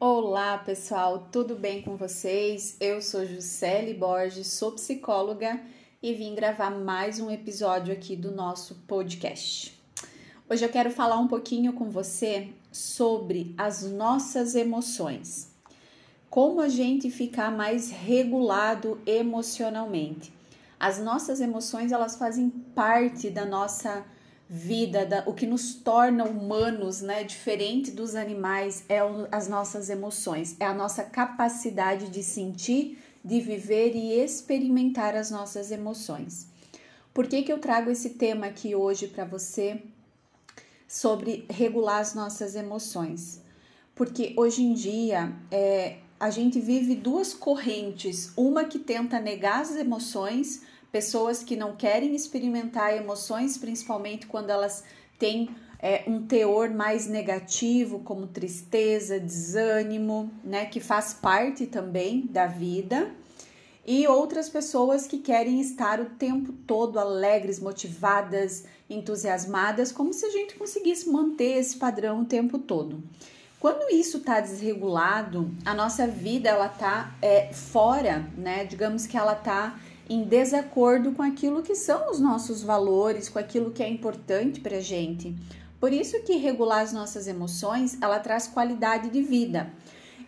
Olá, pessoal, tudo bem com vocês? Eu sou Juscelie Borges, sou psicóloga e vim gravar mais um episódio aqui do nosso podcast. Hoje eu quero falar um pouquinho com você sobre as nossas emoções. Como a gente ficar mais regulado emocionalmente. As nossas emoções, elas fazem parte da nossa vida, da, o que nos torna humanos, né, diferente dos animais, é o, as nossas emoções, é a nossa capacidade de sentir, de viver e experimentar as nossas emoções. Por que, que eu trago esse tema aqui hoje para você sobre regular as nossas emoções? Porque hoje em dia é, a gente vive duas correntes, uma que tenta negar as emoções pessoas que não querem experimentar emoções, principalmente quando elas têm é, um teor mais negativo, como tristeza, desânimo, né, que faz parte também da vida, e outras pessoas que querem estar o tempo todo alegres, motivadas, entusiasmadas, como se a gente conseguisse manter esse padrão o tempo todo. Quando isso está desregulado, a nossa vida ela tá é, fora, né? Digamos que ela tá em desacordo com aquilo que são os nossos valores, com aquilo que é importante para gente. Por isso que regular as nossas emoções, ela traz qualidade de vida.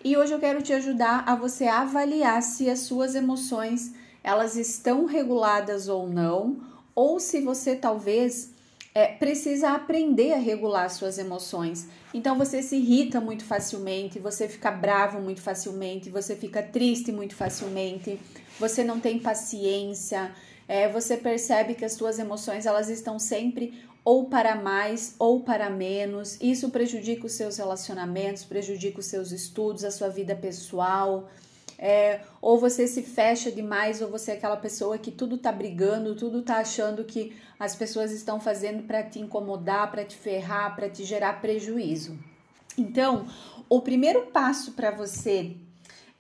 E hoje eu quero te ajudar a você avaliar se as suas emoções elas estão reguladas ou não, ou se você talvez é, precisa aprender a regular suas emoções. Então você se irrita muito facilmente, você fica bravo muito facilmente, você fica triste muito facilmente, você não tem paciência, é, você percebe que as suas emoções elas estão sempre ou para mais ou para menos. Isso prejudica os seus relacionamentos, prejudica os seus estudos, a sua vida pessoal. É, ou você se fecha demais, ou você é aquela pessoa que tudo tá brigando, tudo tá achando que as pessoas estão fazendo para te incomodar, para te ferrar, para te gerar prejuízo. Então, o primeiro passo para você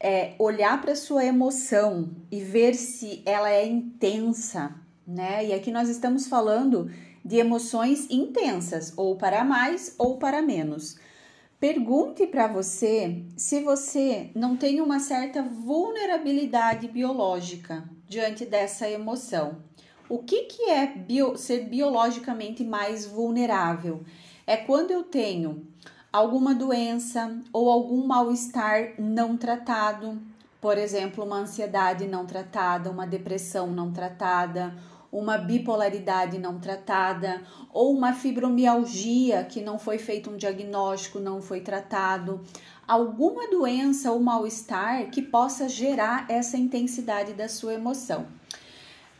é olhar para sua emoção e ver se ela é intensa, né? E aqui nós estamos falando de emoções intensas, ou para mais ou para menos. Pergunte para você se você não tem uma certa vulnerabilidade biológica diante dessa emoção. O que, que é bio, ser biologicamente mais vulnerável? É quando eu tenho alguma doença ou algum mal-estar não tratado, por exemplo, uma ansiedade não tratada, uma depressão não tratada, uma bipolaridade não tratada ou uma fibromialgia que não foi feito um diagnóstico, não foi tratado, alguma doença ou mal-estar que possa gerar essa intensidade da sua emoção.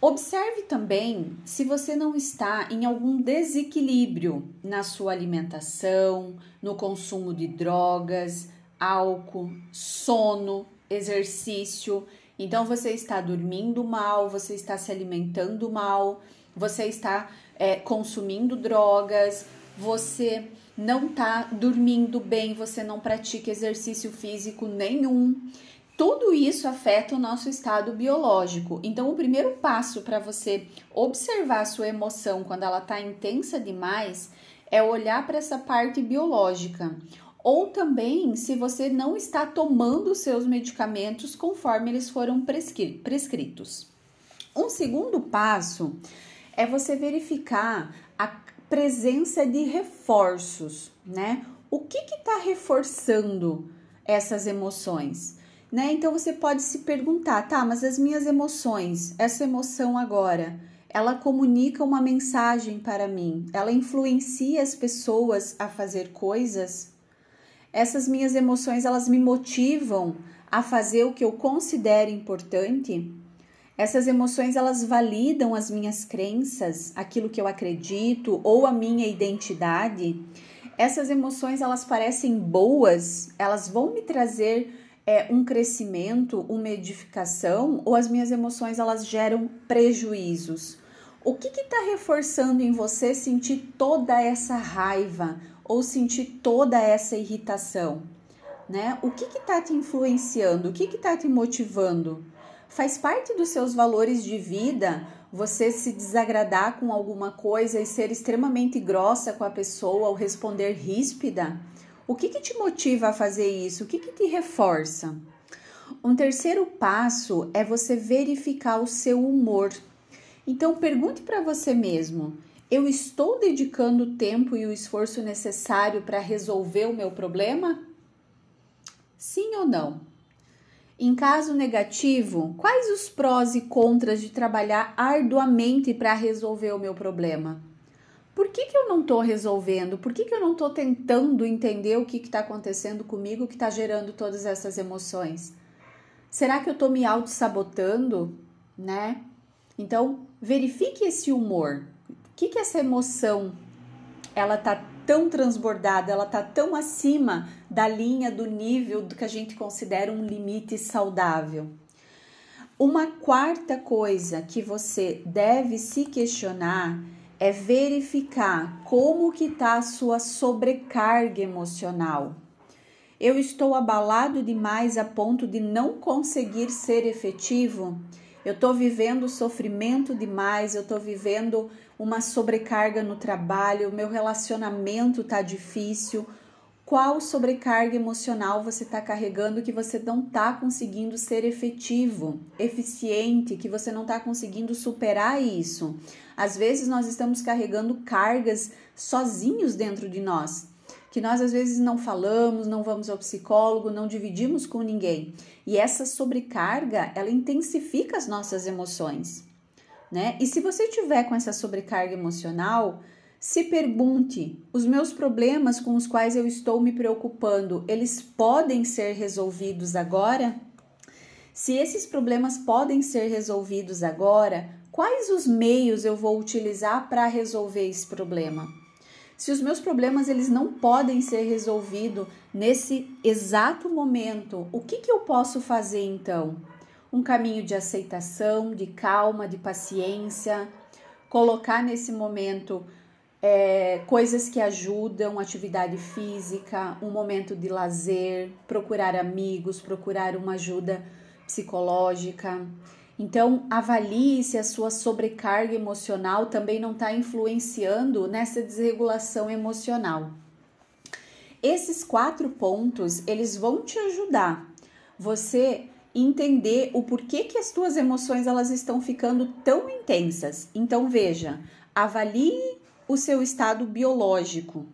Observe também se você não está em algum desequilíbrio na sua alimentação, no consumo de drogas, álcool, sono, exercício. Então você está dormindo mal, você está se alimentando mal, você está é, consumindo drogas, você não está dormindo bem, você não pratica exercício físico nenhum. Tudo isso afeta o nosso estado biológico. Então, o primeiro passo para você observar a sua emoção quando ela está intensa demais é olhar para essa parte biológica. Ou também se você não está tomando seus medicamentos conforme eles foram prescri prescritos. Um segundo passo é você verificar a presença de reforços, né? O que está reforçando essas emoções? Né? Então você pode se perguntar, tá, mas as minhas emoções, essa emoção agora, ela comunica uma mensagem para mim, ela influencia as pessoas a fazer coisas essas minhas emoções, elas me motivam a fazer o que eu considero importante? Essas emoções, elas validam as minhas crenças, aquilo que eu acredito ou a minha identidade? Essas emoções, elas parecem boas? Elas vão me trazer é, um crescimento, uma edificação? Ou as minhas emoções, elas geram prejuízos? O que está reforçando em você sentir toda essa raiva, ou sentir toda essa irritação? Né? O que está te influenciando? O que está te motivando? Faz parte dos seus valores de vida você se desagradar com alguma coisa e ser extremamente grossa com a pessoa ou responder ríspida? O que, que te motiva a fazer isso? O que, que te reforça? Um terceiro passo é você verificar o seu humor. Então pergunte para você mesmo: eu estou dedicando o tempo e o esforço necessário para resolver o meu problema? Sim ou não? Em caso negativo, quais os prós e contras de trabalhar arduamente para resolver o meu problema? Por que, que eu não estou resolvendo? Por que, que eu não estou tentando entender o que está acontecendo comigo que está gerando todas essas emoções? Será que eu estou me auto-sabotando? Né? Então, verifique esse humor. Que, que essa emoção ela tá tão transbordada, ela tá tão acima da linha do nível do que a gente considera um limite saudável. Uma quarta coisa que você deve se questionar é verificar como que está a sua sobrecarga emocional. Eu estou abalado demais a ponto de não conseguir ser efetivo? Eu estou vivendo sofrimento demais, eu estou vivendo uma sobrecarga no trabalho, meu relacionamento está difícil. Qual sobrecarga emocional você está carregando que você não está conseguindo ser efetivo, eficiente, que você não está conseguindo superar isso? Às vezes nós estamos carregando cargas sozinhos dentro de nós que nós às vezes não falamos, não vamos ao psicólogo, não dividimos com ninguém. E essa sobrecarga, ela intensifica as nossas emoções, né? E se você tiver com essa sobrecarga emocional, se pergunte: os meus problemas com os quais eu estou me preocupando, eles podem ser resolvidos agora? Se esses problemas podem ser resolvidos agora, quais os meios eu vou utilizar para resolver esse problema? Se os meus problemas eles não podem ser resolvidos nesse exato momento, o que, que eu posso fazer então? Um caminho de aceitação, de calma, de paciência, colocar nesse momento é, coisas que ajudam, atividade física, um momento de lazer, procurar amigos, procurar uma ajuda psicológica. Então, avalie se a sua sobrecarga emocional também não está influenciando nessa desregulação emocional. Esses quatro pontos, eles vão te ajudar você entender o porquê que as suas emoções elas estão ficando tão intensas. Então, veja, avalie o seu estado biológico.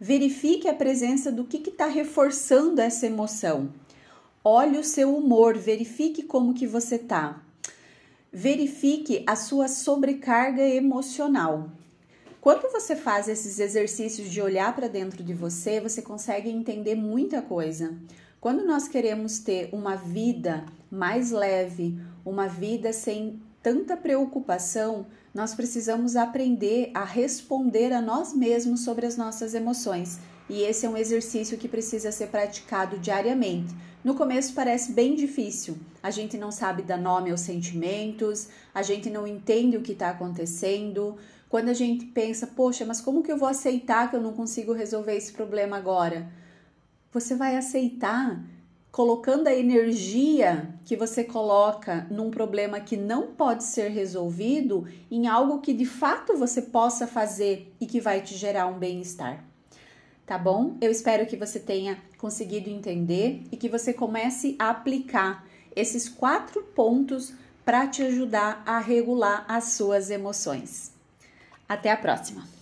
Verifique a presença do que está reforçando essa emoção. Olhe o seu humor, verifique como que você está verifique a sua sobrecarga emocional. Quando você faz esses exercícios de olhar para dentro de você, você consegue entender muita coisa. Quando nós queremos ter uma vida mais leve, uma vida sem tanta preocupação, nós precisamos aprender a responder a nós mesmos sobre as nossas emoções. E esse é um exercício que precisa ser praticado diariamente. No começo parece bem difícil. A gente não sabe dar nome aos sentimentos, a gente não entende o que está acontecendo. Quando a gente pensa, poxa, mas como que eu vou aceitar que eu não consigo resolver esse problema agora? Você vai aceitar colocando a energia que você coloca num problema que não pode ser resolvido em algo que de fato você possa fazer e que vai te gerar um bem-estar tá bom? Eu espero que você tenha conseguido entender e que você comece a aplicar esses quatro pontos para te ajudar a regular as suas emoções. Até a próxima!